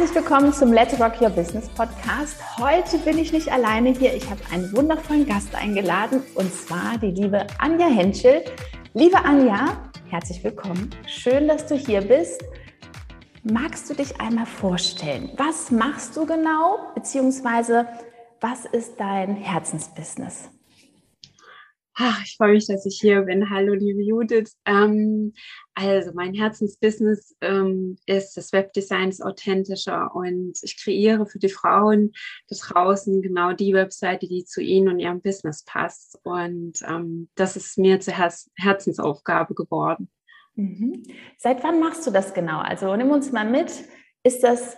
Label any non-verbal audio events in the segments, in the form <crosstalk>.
Herzlich willkommen zum Let's Rock Your Business Podcast. Heute bin ich nicht alleine hier. Ich habe einen wundervollen Gast eingeladen und zwar die liebe Anja Henschel. Liebe Anja, herzlich willkommen. Schön, dass du hier bist. Magst du dich einmal vorstellen? Was machst du genau? Beziehungsweise was ist dein Herzensbusiness? Ach, ich freue mich, dass ich hier bin. Hallo, liebe Judith. Ähm, also, mein Herzensbusiness ähm, ist das Webdesign authentischer und ich kreiere für die Frauen da draußen genau die Webseite, die zu ihnen und ihrem Business passt. Und ähm, das ist mir zur Her Herzensaufgabe geworden. Mhm. Seit wann machst du das genau? Also, nimm uns mal mit. Ist das,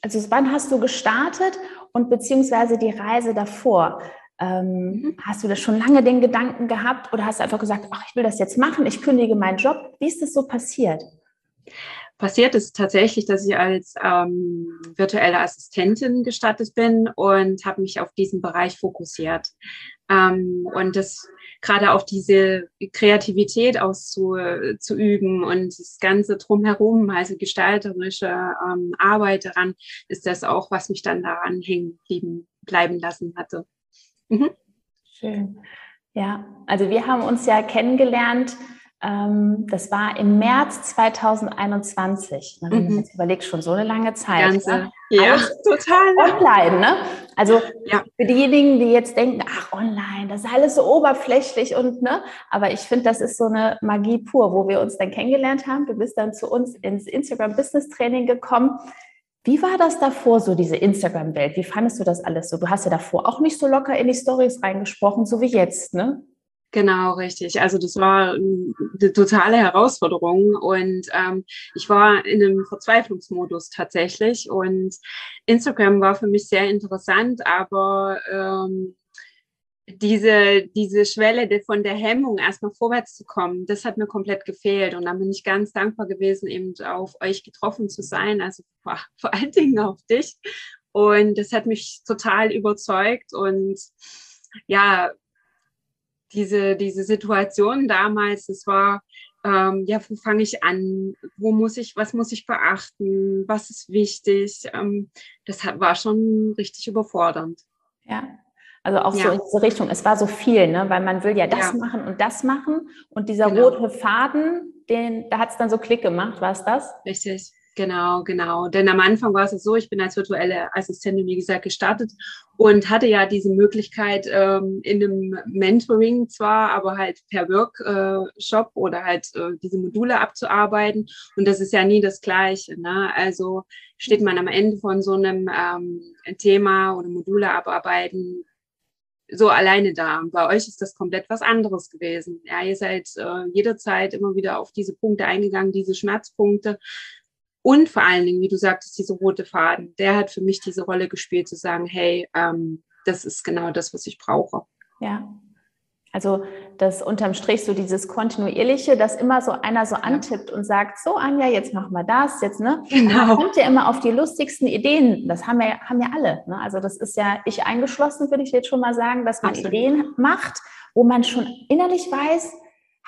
also, wann hast du gestartet und beziehungsweise die Reise davor? Ähm, mhm. Hast du das schon lange den Gedanken gehabt oder hast du einfach gesagt, ach, ich will das jetzt machen, ich kündige meinen Job? Wie ist das so passiert? Passiert ist tatsächlich, dass ich als ähm, virtuelle Assistentin gestartet bin und habe mich auf diesen Bereich fokussiert. Ähm, und das gerade auch diese Kreativität auszuüben und das Ganze drumherum, also gestalterische ähm, Arbeit daran, ist das auch, was mich dann daran hängen bleiben lassen hatte. Mhm. Schön. Ja, also wir haben uns ja kennengelernt. Ähm, das war im März 2021. Ne, mhm. jetzt überlegt, schon so eine lange Zeit. Ganze, ne? Ja, total. Online, ne? Also ja. für diejenigen, die jetzt denken, ach, online, das ist alles so oberflächlich und ne, aber ich finde, das ist so eine Magie pur, wo wir uns dann kennengelernt haben. Du bist dann zu uns ins Instagram Business Training gekommen. Wie war das davor, so diese Instagram-Welt? Wie fandest du das alles so? Du hast ja davor auch nicht so locker in die Stories reingesprochen, so wie jetzt, ne? Genau, richtig. Also das war eine totale Herausforderung und ähm, ich war in einem Verzweiflungsmodus tatsächlich und Instagram war für mich sehr interessant, aber ähm, diese, diese Schwelle von der Hemmung, erstmal vorwärts zu kommen, das hat mir komplett gefehlt. Und dann bin ich ganz dankbar gewesen, eben auf euch getroffen zu sein, also vor, <laughs> vor allen Dingen auf dich. Und das hat mich total überzeugt. Und ja, diese, diese Situation damals, das war, ähm, ja, wo fange ich an? Wo muss ich, was muss ich beachten? Was ist wichtig? Ähm, das hat, war schon richtig überfordernd. Ja, also auch ja. so in diese Richtung. Es war so viel, ne? weil man will ja das ja. machen und das machen. Und dieser genau. rote Faden, den, da hat es dann so Klick gemacht, war es das? Richtig, genau, genau. Denn am Anfang war es so, ich bin als virtuelle Assistentin, wie gesagt, gestartet und hatte ja diese Möglichkeit ähm, in einem Mentoring zwar, aber halt per Workshop äh, oder halt äh, diese Module abzuarbeiten. Und das ist ja nie das Gleiche. Ne? Also steht man am Ende von so einem ähm, Thema oder Module abarbeiten, so alleine da. bei euch ist das komplett was anderes gewesen. Ja, ihr seid äh, jederzeit immer wieder auf diese Punkte eingegangen, diese Schmerzpunkte. Und vor allen Dingen, wie du sagtest, diese rote Faden, der hat für mich diese Rolle gespielt, zu sagen, hey, ähm, das ist genau das, was ich brauche. Ja, also das unterm Strich so dieses kontinuierliche, dass immer so einer so antippt und sagt, so Anja, jetzt machen wir das, jetzt ne. Genau. Man kommt ja immer auf die lustigsten Ideen. Das haben wir haben ja alle. Ne? Also das ist ja ich eingeschlossen, würde ich jetzt schon mal sagen, dass man Absolut. Ideen macht, wo man schon innerlich weiß,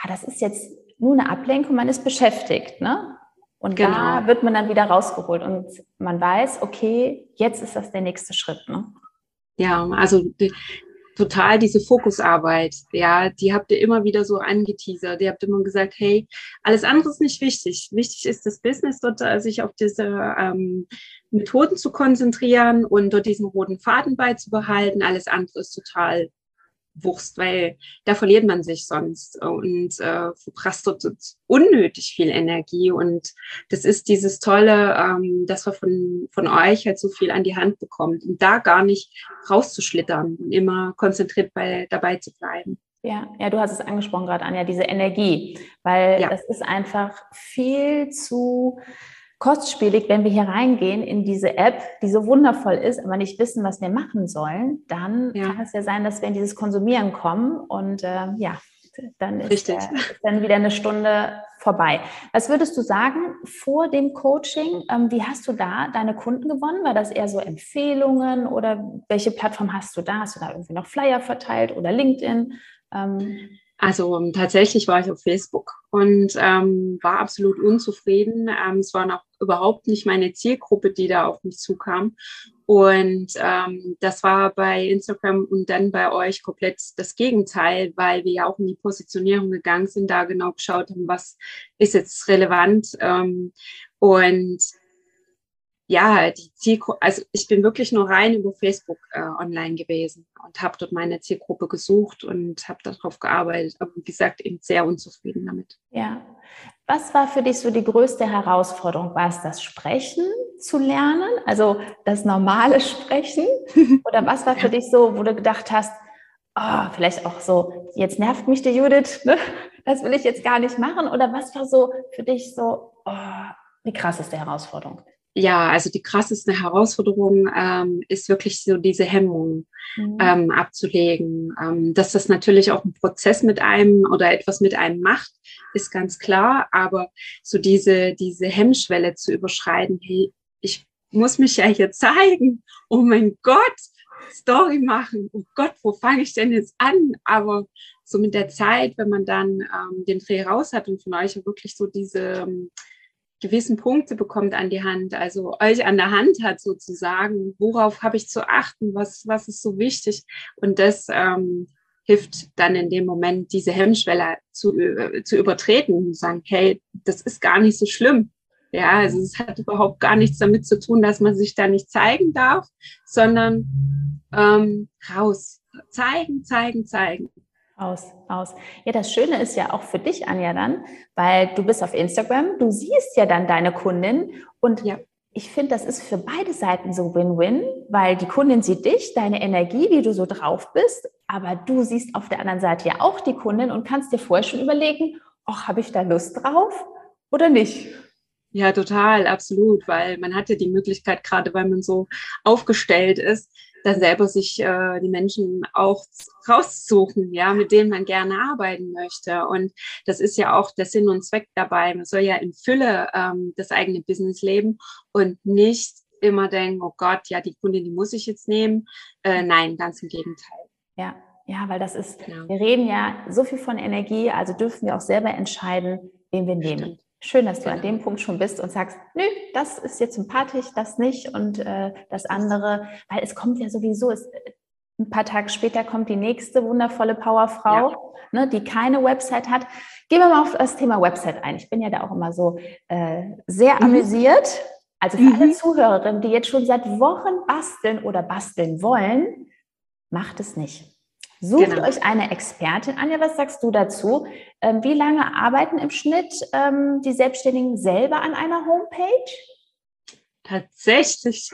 ah, das ist jetzt nur eine Ablenkung, man ist beschäftigt, ne? Und genau. da wird man dann wieder rausgeholt und man weiß, okay, jetzt ist das der nächste Schritt, ne? Ja, also total diese Fokusarbeit, ja, die habt ihr immer wieder so angeteasert. Ihr habt immer gesagt, hey, alles andere ist nicht wichtig. Wichtig ist das Business, dort äh, sich auf diese ähm, Methoden zu konzentrieren und dort diesen roten Faden beizubehalten. Alles andere ist total Wurst, weil da verliert man sich sonst und äh, verprasst unnötig viel Energie. Und das ist dieses Tolle, ähm, dass wir von, von euch halt so viel an die Hand bekommt und da gar nicht rauszuschlittern und immer konzentriert bei, dabei zu bleiben. Ja, ja, du hast es angesprochen gerade, Anja, diese Energie, weil ja. das ist einfach viel zu kostspielig, wenn wir hier reingehen in diese App, die so wundervoll ist, aber nicht wissen, was wir machen sollen, dann ja. kann es ja sein, dass wir in dieses Konsumieren kommen und äh, ja, dann ist, der, ist, dann wieder eine Stunde vorbei. Was würdest du sagen vor dem Coaching? Ähm, wie hast du da deine Kunden gewonnen? War das eher so Empfehlungen oder welche Plattform hast du da? Hast du da irgendwie noch Flyer verteilt oder LinkedIn? Ähm, also um, tatsächlich war ich auf Facebook und ähm, war absolut unzufrieden. Ähm, es war noch überhaupt nicht meine Zielgruppe, die da auf mich zukam. Und ähm, das war bei Instagram und dann bei euch komplett das Gegenteil, weil wir ja auch in die Positionierung gegangen sind, da genau geschaut haben, was ist jetzt relevant. Ähm, und ja, die Zielgruppe, also ich bin wirklich nur rein über Facebook äh, online gewesen und habe dort meine Zielgruppe gesucht und habe darauf gearbeitet. Aber wie gesagt, eben sehr unzufrieden damit. Ja. Was war für dich so die größte Herausforderung? War es das Sprechen zu lernen, also das normale Sprechen? <laughs> Oder was war für dich so, wo du gedacht hast, oh, vielleicht auch so, jetzt nervt mich die Judith, ne? das will ich jetzt gar nicht machen? Oder was war so für dich so oh, die krasseste Herausforderung? Ja, also die krasseste Herausforderung ähm, ist wirklich so diese Hemmung mhm. ähm, abzulegen. Ähm, dass das natürlich auch ein Prozess mit einem oder etwas mit einem macht, ist ganz klar. Aber so diese, diese Hemmschwelle zu überschreiten, hey, ich muss mich ja hier zeigen. Oh mein Gott, Story machen. Oh Gott, wo fange ich denn jetzt an? Aber so mit der Zeit, wenn man dann ähm, den Dreh raus hat und von euch wirklich so diese ähm, gewissen Punkte bekommt an die Hand, also euch an der Hand hat sozusagen, worauf habe ich zu achten, was, was ist so wichtig. Und das ähm, hilft dann in dem Moment, diese Hemmschwelle zu, äh, zu übertreten und sagen, hey, das ist gar nicht so schlimm. Ja, also es hat überhaupt gar nichts damit zu tun, dass man sich da nicht zeigen darf, sondern ähm, raus. Zeigen, zeigen, zeigen. Aus, aus. Ja, das Schöne ist ja auch für dich, Anja, dann, weil du bist auf Instagram, du siehst ja dann deine Kundin und ja. ich finde, das ist für beide Seiten so Win-Win, weil die Kundin sieht dich, deine Energie, wie du so drauf bist, aber du siehst auf der anderen Seite ja auch die Kundin und kannst dir vorher schon überlegen, ach, habe ich da Lust drauf oder nicht? Ja, total, absolut, weil man hat ja die Möglichkeit, gerade weil man so aufgestellt ist, da selber sich äh, die Menschen auch raussuchen, ja, mit denen man gerne arbeiten möchte. Und das ist ja auch der Sinn und Zweck dabei. Man soll ja in Fülle ähm, das eigene Business leben und nicht immer denken, oh Gott, ja, die Kundin, die muss ich jetzt nehmen. Äh, nein, ganz im Gegenteil. Ja, ja, weil das ist, genau. wir reden ja so viel von Energie, also dürfen wir auch selber entscheiden, wen wir nehmen. Stimmt. Schön, dass du an dem Punkt schon bist und sagst, nö, das ist jetzt sympathisch, das nicht und äh, das andere, weil es kommt ja sowieso, es, ein paar Tage später kommt die nächste wundervolle Powerfrau, ja. ne, die keine Website hat. Gehen wir mal auf das Thema Website ein. Ich bin ja da auch immer so äh, sehr mhm. amüsiert. Also für mhm. alle Zuhörerinnen, die jetzt schon seit Wochen basteln oder basteln wollen, macht es nicht. Sucht genau. euch eine Expertin. Anja, was sagst du dazu? Ähm, wie lange arbeiten im Schnitt ähm, die Selbstständigen selber an einer Homepage? Tatsächlich.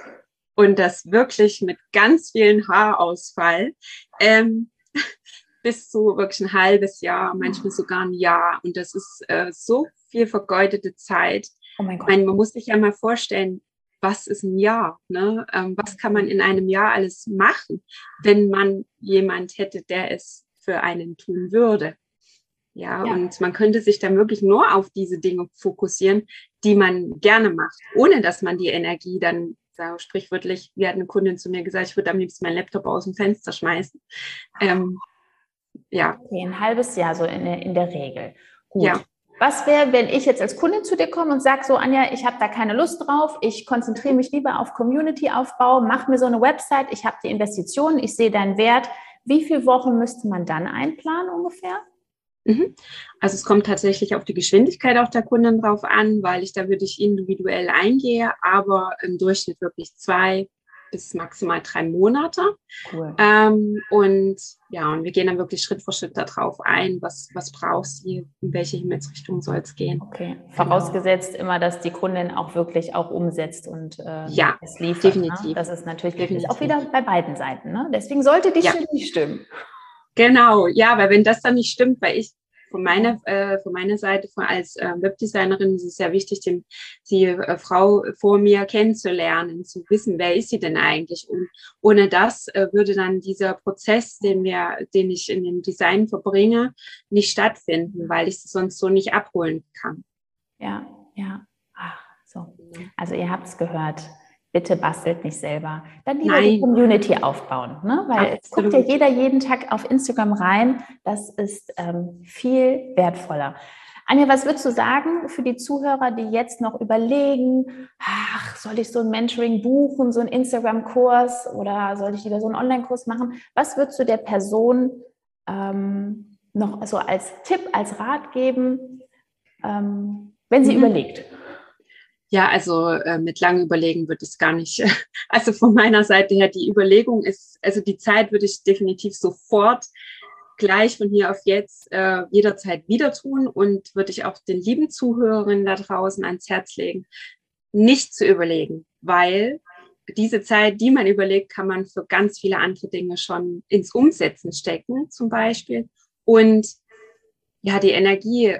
Und das wirklich mit ganz vielen Haarausfall. Ähm, <laughs> bis zu wirklich ein halbes Jahr, manchmal sogar ein Jahr. Und das ist äh, so viel vergeudete Zeit. Oh mein Gott. Meine, man muss sich ja mal vorstellen, was ist ein Jahr? Ne? Ähm, was kann man in einem Jahr alles machen, wenn man jemand hätte, der es für einen tun würde? Ja, ja, und man könnte sich dann wirklich nur auf diese Dinge fokussieren, die man gerne macht, ohne dass man die Energie dann, sage sprichwörtlich, wie hat eine Kundin zu mir gesagt, ich würde am liebsten meinen Laptop aus dem Fenster schmeißen. Ähm, ja. Okay, ein halbes Jahr so in der, in der Regel. Gut. Ja. Was wäre, wenn ich jetzt als Kundin zu dir komme und sage so, Anja, ich habe da keine Lust drauf, ich konzentriere mich lieber auf Community-Aufbau, mach mir so eine Website, ich habe die Investitionen, ich sehe deinen Wert. Wie viele Wochen müsste man dann einplanen ungefähr? Mhm. Also es kommt tatsächlich auf die Geschwindigkeit auch der Kunden drauf an, weil ich da wirklich individuell eingehe, aber im Durchschnitt wirklich zwei bis maximal drei Monate. Cool. Ähm, und ja, und wir gehen dann wirklich Schritt für Schritt darauf ein, was, was brauchst du, in welche Himmelsrichtung soll es gehen. Okay, genau. vorausgesetzt genau. immer, dass die Kundin auch wirklich auch umsetzt und äh, ja, es liefert. Ne? Definitiv. Ne? Das ist natürlich definitiv. auch wieder bei beiden Seiten. Ne? Deswegen sollte die ja. Chemie stimmen. Genau, ja, weil wenn das dann nicht stimmt, weil ich von meiner, äh, von meiner Seite von, als äh, Webdesignerin ist es sehr wichtig, den, die äh, Frau vor mir kennenzulernen, zu wissen, wer ist sie denn eigentlich? Und ohne das äh, würde dann dieser Prozess, den wir, den ich in dem Design verbringe, nicht stattfinden, weil ich sie sonst so nicht abholen kann. Ja, ja. Ach, so. Also ihr habt es gehört bitte bastelt nicht selber. Dann lieber Nein. die Community aufbauen, ne? weil Absolut. es guckt ja jeder jeden Tag auf Instagram rein. Das ist ähm, viel wertvoller. Anja, was würdest du sagen für die Zuhörer, die jetzt noch überlegen, ach, soll ich so ein Mentoring buchen, so einen Instagram-Kurs oder soll ich wieder so einen Online-Kurs machen? Was würdest du der Person ähm, noch so als Tipp, als Rat geben, ähm, wenn sie mhm. überlegt? Ja, also äh, mit langem Überlegen wird es gar nicht. <laughs> Also von meiner Seite her, die Überlegung ist, also die Zeit würde ich definitiv sofort gleich von hier auf jetzt äh, jederzeit wieder tun und würde ich auch den lieben Zuhörerinnen da draußen ans Herz legen, nicht zu überlegen, weil diese Zeit, die man überlegt, kann man für ganz viele andere Dinge schon ins Umsetzen stecken, zum Beispiel. Und ja, die Energie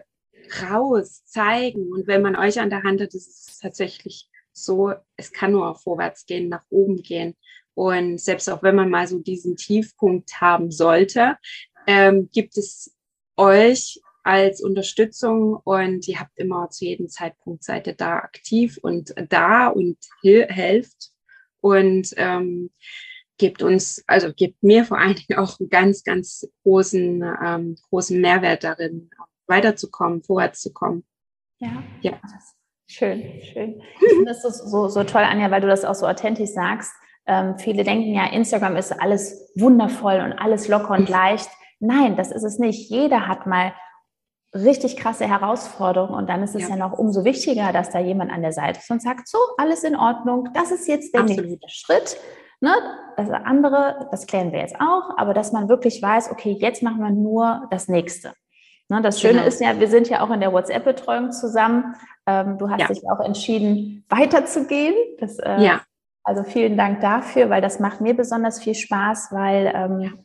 raus, zeigen. Und wenn man euch an der Hand hat, ist es tatsächlich so, es kann nur vorwärts gehen, nach oben gehen. Und selbst auch wenn man mal so diesen Tiefpunkt haben sollte, ähm, gibt es euch als Unterstützung und ihr habt immer zu jedem Zeitpunkt seid ihr da aktiv und da und helft und ähm, gebt uns, also gebt mir vor allen Dingen auch einen ganz, ganz großen, ähm, großen Mehrwert darin, weiterzukommen, vorwärts zu kommen. Ja, ja. Schön, schön. Ich finde das so, so, so toll, Anja, weil du das auch so authentisch sagst. Ähm, viele denken ja, Instagram ist alles wundervoll und alles locker und leicht. Nein, das ist es nicht. Jeder hat mal richtig krasse Herausforderungen und dann ist es ja. ja noch umso wichtiger, dass da jemand an der Seite ist und sagt, so, alles in Ordnung, das ist jetzt der Absolut. nächste Schritt. Ne? Das andere, das klären wir jetzt auch, aber dass man wirklich weiß, okay, jetzt machen wir nur das nächste. Ne, das Schöne genau. ist ja, wir sind ja auch in der WhatsApp-Betreuung zusammen. Ähm, du hast ja. dich auch entschieden, weiterzugehen. Das, äh, ja. Also vielen Dank dafür, weil das macht mir besonders viel Spaß, weil ähm,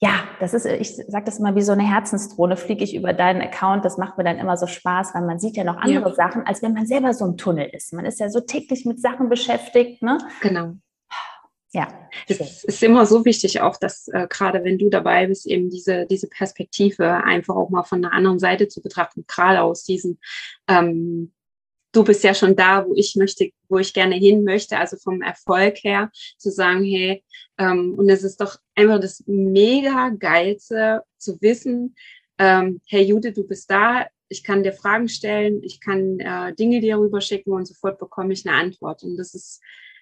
ja, das ist, ich sage das immer wie so eine Herzensdrohne, fliege ich über deinen Account. Das macht mir dann immer so Spaß, weil man sieht ja noch andere ja. Sachen, als wenn man selber so im Tunnel ist. Man ist ja so täglich mit Sachen beschäftigt. Ne? Genau ja. Es ist immer so wichtig, auch dass äh, gerade wenn du dabei bist, eben diese, diese Perspektive einfach auch mal von einer anderen Seite zu betrachten, gerade aus diesen, ähm, du bist ja schon da, wo ich möchte, wo ich gerne hin möchte, also vom Erfolg her, zu sagen, hey, ähm, und es ist doch einfach das mega geilste zu wissen, ähm, hey Jude, du bist da, ich kann dir Fragen stellen, ich kann äh, Dinge dir rüberschicken und sofort bekomme ich eine Antwort. Und das ist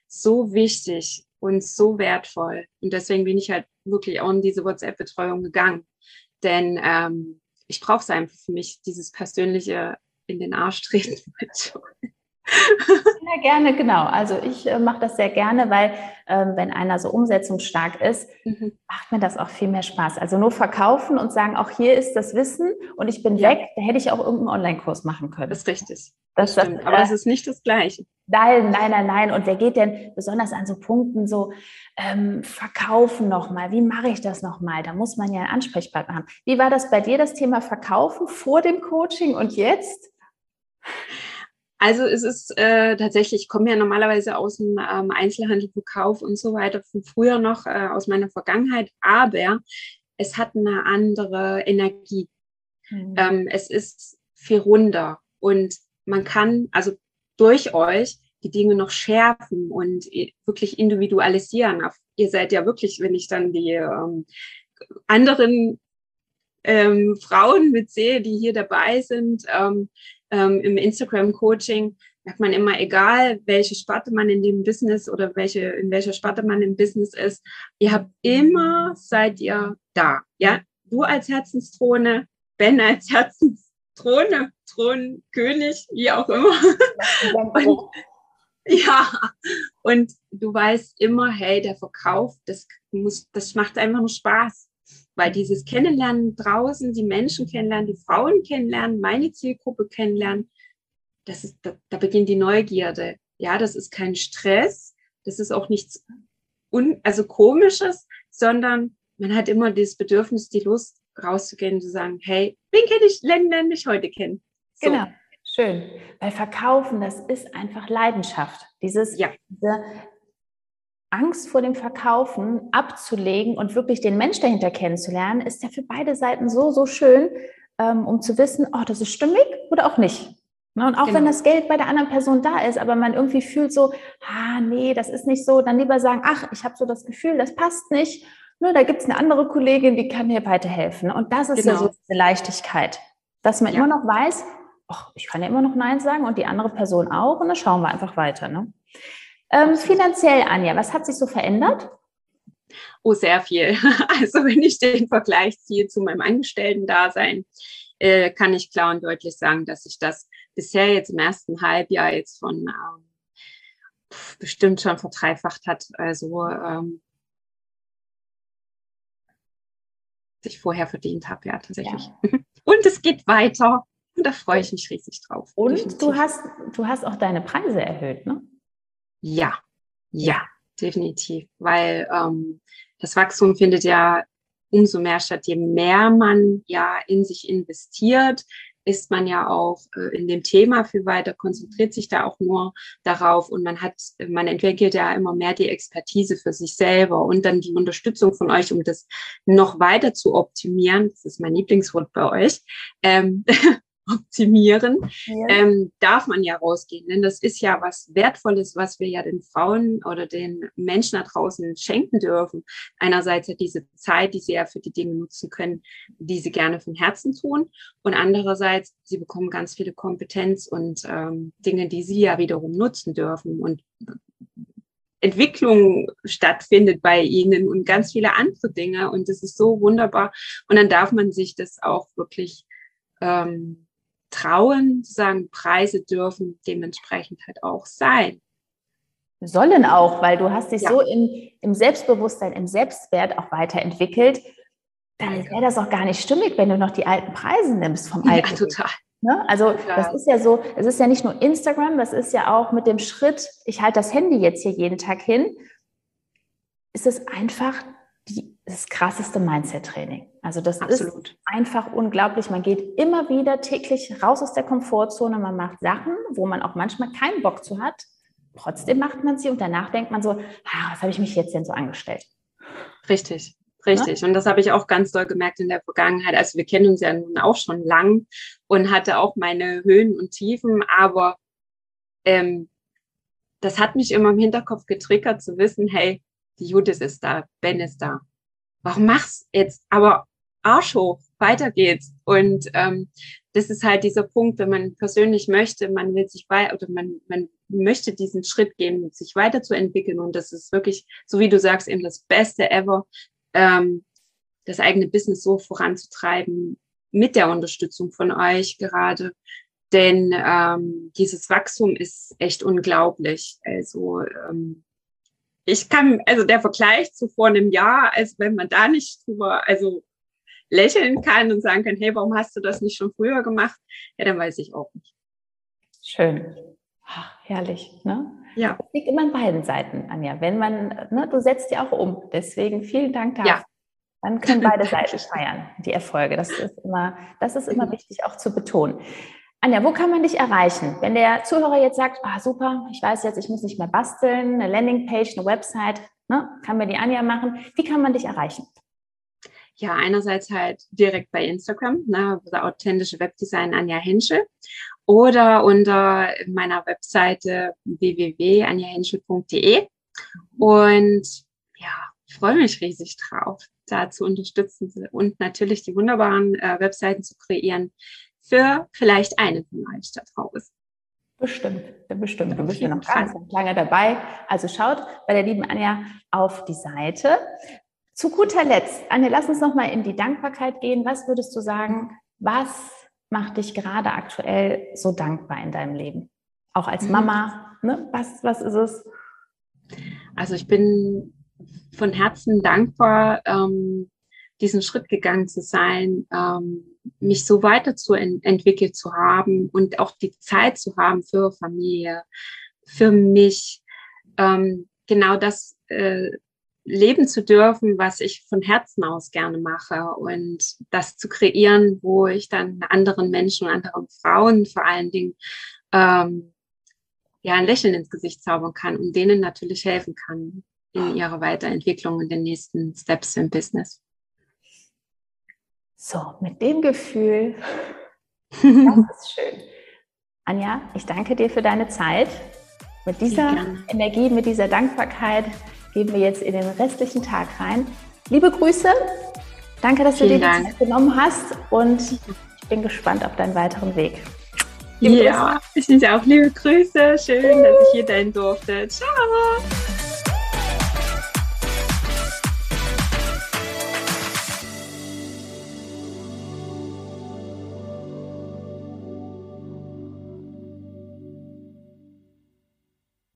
so wichtig, und so wertvoll. Und deswegen bin ich halt wirklich auch in diese WhatsApp-Betreuung gegangen. Denn ähm, ich brauche es einfach für mich, dieses persönliche in den Arsch treten. <laughs> Ja, gerne, genau. Also ich äh, mache das sehr gerne, weil ähm, wenn einer so umsetzungsstark ist, mhm. macht mir das auch viel mehr Spaß. Also nur verkaufen und sagen, auch hier ist das Wissen und ich bin ja. weg, da hätte ich auch irgendeinen Online-Kurs machen können. Das ist richtig. Das, das stimmt. Aber es äh, ist nicht das Gleiche. Nein, nein, nein, nein. Und wer geht denn besonders an so Punkten so ähm, verkaufen nochmal? Wie mache ich das nochmal? Da muss man ja einen Ansprechpartner haben. Wie war das bei dir, das Thema Verkaufen vor dem Coaching und jetzt? Also es ist äh, tatsächlich, ich komme ja normalerweise aus dem ähm, Einzelhandel, Verkauf und so weiter von früher noch, äh, aus meiner Vergangenheit, aber es hat eine andere Energie. Mhm. Ähm, es ist viel runder und man kann also durch euch die Dinge noch schärfen und wirklich individualisieren. Ihr seid ja wirklich, wenn ich dann die ähm, anderen ähm, Frauen mit sehe, die hier dabei sind, ähm, ähm, im Instagram-Coaching merkt man immer, egal welche Sparte man in dem Business oder welche, in welcher Sparte man im Business ist, ihr habt immer, seid ihr da. Ja, du als Herzensthrone, Ben als <laughs> Herzensthrone, Thronkönig, wie auch immer. und, ja, und du weißt immer, hey, der Verkauf, das muss, das macht einfach nur Spaß. Weil dieses Kennenlernen draußen, die Menschen kennenlernen, die Frauen kennenlernen, meine Zielgruppe kennenlernen, das ist, da, da beginnt die Neugierde. Ja, das ist kein Stress, das ist auch nichts un, also komisches, sondern man hat immer das Bedürfnis, die Lust rauszugehen und zu sagen, hey, wen kenne ich, lernen mich heute kennen. So. Genau, schön. Weil Verkaufen, das ist einfach Leidenschaft. Dieses, ja. diese Angst vor dem Verkaufen abzulegen und wirklich den Mensch dahinter kennenzulernen, ist ja für beide Seiten so, so schön, ähm, um zu wissen, oh, das ist stimmig oder auch nicht. Ne, und auch genau. wenn das Geld bei der anderen Person da ist, aber man irgendwie fühlt so, ah, nee, das ist nicht so, dann lieber sagen, ach, ich habe so das Gefühl, das passt nicht. Ne, da gibt es eine andere Kollegin, die kann mir weiterhelfen. Und das ist genau. ja so diese Leichtigkeit, dass man ja. immer noch weiß, ach, ich kann ja immer noch Nein sagen und die andere Person auch. Und dann schauen wir einfach weiter. Ne? Ähm, finanziell, Anja, was hat sich so verändert? Oh, sehr viel. <laughs> Also wenn ich den Vergleich ziehe zu meinem Angestellten-Dasein, äh, kann ich klar und deutlich sagen, dass sich das bisher jetzt im ersten Halbjahr jetzt von ähm, bestimmt schon verdreifacht hat. Also ähm, ich vorher verdient habe, ja, tatsächlich. Ja. <laughs> Und es geht weiter. Und da freue ich mich riesig drauf. Und du hast, du hast auch deine Preise erhöht, ne? Ja, ja, definitiv. Weil ähm, das Wachstum findet ja umso mehr statt, je mehr man ja in sich investiert, ist man ja auch äh, in dem Thema viel weiter, konzentriert sich da auch nur darauf und man hat, man entwickelt ja immer mehr die Expertise für sich selber und dann die Unterstützung von euch, um das noch weiter zu optimieren. Das ist mein Lieblingswort bei euch. Ähm, <laughs> optimieren, ja. ähm, darf man ja rausgehen. Denn das ist ja was Wertvolles, was wir ja den Frauen oder den Menschen da draußen schenken dürfen. Einerseits ja diese Zeit, die sie ja für die Dinge nutzen können, die sie gerne von Herzen tun. Und andererseits, sie bekommen ganz viele Kompetenz und ähm, Dinge, die sie ja wiederum nutzen dürfen. Und Entwicklung stattfindet bei ihnen und ganz viele andere Dinge. Und das ist so wunderbar. Und dann darf man sich das auch wirklich ähm, trauen, zu sagen, Preise dürfen dementsprechend halt auch sein. Sollen auch, weil du hast dich ja. so in, im Selbstbewusstsein, im Selbstwert auch weiterentwickelt. Dann wäre das auch gar nicht stimmig, wenn du noch die alten Preise nimmst vom alten. Ja, total. Ne? Also total. das ist ja so, es ist ja nicht nur Instagram, das ist ja auch mit dem Schritt, ich halte das Handy jetzt hier jeden Tag hin, ist es einfach die, das krasseste Mindset-Training. Also das Absolut. ist einfach unglaublich. Man geht immer wieder täglich raus aus der Komfortzone. Man macht Sachen, wo man auch manchmal keinen Bock zu hat. Trotzdem macht man sie und danach denkt man so, ah, was habe ich mich jetzt denn so angestellt? Richtig, richtig. Ja? Und das habe ich auch ganz doll gemerkt in der Vergangenheit. Also wir kennen uns ja nun auch schon lang und hatte auch meine Höhen und Tiefen, aber ähm, das hat mich immer im Hinterkopf getriggert zu wissen, hey, die Judith ist da, Ben ist da. Warum machst jetzt? Aber Arsch hoch, weiter geht's. Und ähm, das ist halt dieser Punkt, wenn man persönlich möchte, man will sich weiter oder man, man möchte diesen Schritt gehen, sich weiterzuentwickeln. Und das ist wirklich, so wie du sagst, eben das Beste ever, ähm, das eigene Business so voranzutreiben mit der Unterstützung von euch gerade. Denn ähm, dieses Wachstum ist echt unglaublich. Also ähm, ich kann, also der Vergleich zu vor einem Jahr, also wenn man da nicht drüber, also lächeln kann und sagen kann, hey, warum hast du das nicht schon früher gemacht? Ja, dann weiß ich auch nicht. Schön. Ach, herrlich, ne? Ja. Das liegt immer an beiden Seiten, Anja. Wenn man, ne, du setzt ja auch um. Deswegen vielen Dank dafür. Ja. Dann können beide <laughs> Seiten feiern, die Erfolge. Das ist immer, das ist immer wichtig auch zu betonen. Anja, wo kann man dich erreichen? Wenn der Zuhörer jetzt sagt, ah, super, ich weiß jetzt, ich muss nicht mehr basteln, eine Landingpage, eine Website, ne, kann mir die Anja machen. Wie kann man dich erreichen? Ja, einerseits halt direkt bei Instagram, ne, der authentische Webdesign Anja Henschel oder unter meiner Webseite www.anjahenschel.de. Und ja, ich freue mich riesig drauf, da zu unterstützen und natürlich die wunderbaren äh, Webseiten zu kreieren, für vielleicht eine von euch da draußen. Bestimmt, bestimmt. Du bist ja noch ganz, ganz lange dabei. Also schaut bei der lieben Anja auf die Seite. Zu guter Letzt, Anja, lass uns noch mal in die Dankbarkeit gehen. Was würdest du sagen, was macht dich gerade aktuell so dankbar in deinem Leben? Auch als mhm. Mama, ne? was, was ist es? Also ich bin von Herzen dankbar, ähm, diesen Schritt gegangen zu sein, ähm, mich so weiterzuentwickelt zu haben und auch die Zeit zu haben für Familie, für mich, ähm, genau das äh, leben zu dürfen, was ich von Herzen aus gerne mache und das zu kreieren, wo ich dann anderen Menschen, anderen Frauen vor allen Dingen ähm, ja ein Lächeln ins Gesicht zaubern kann und denen natürlich helfen kann in ihrer Weiterentwicklung und den nächsten Steps im Business. So, mit dem Gefühl, <laughs> das ist schön. Anja, ich danke dir für deine Zeit. Mit dieser Energie, mit dieser Dankbarkeit gehen wir jetzt in den restlichen Tag rein. Liebe Grüße, danke, dass Vielen du dir die Zeit genommen hast und ich bin gespannt auf deinen weiteren Weg. Liebe ja, Grüße. ich auch liebe Grüße. Schön, dass ich hier sein durfte. Ciao.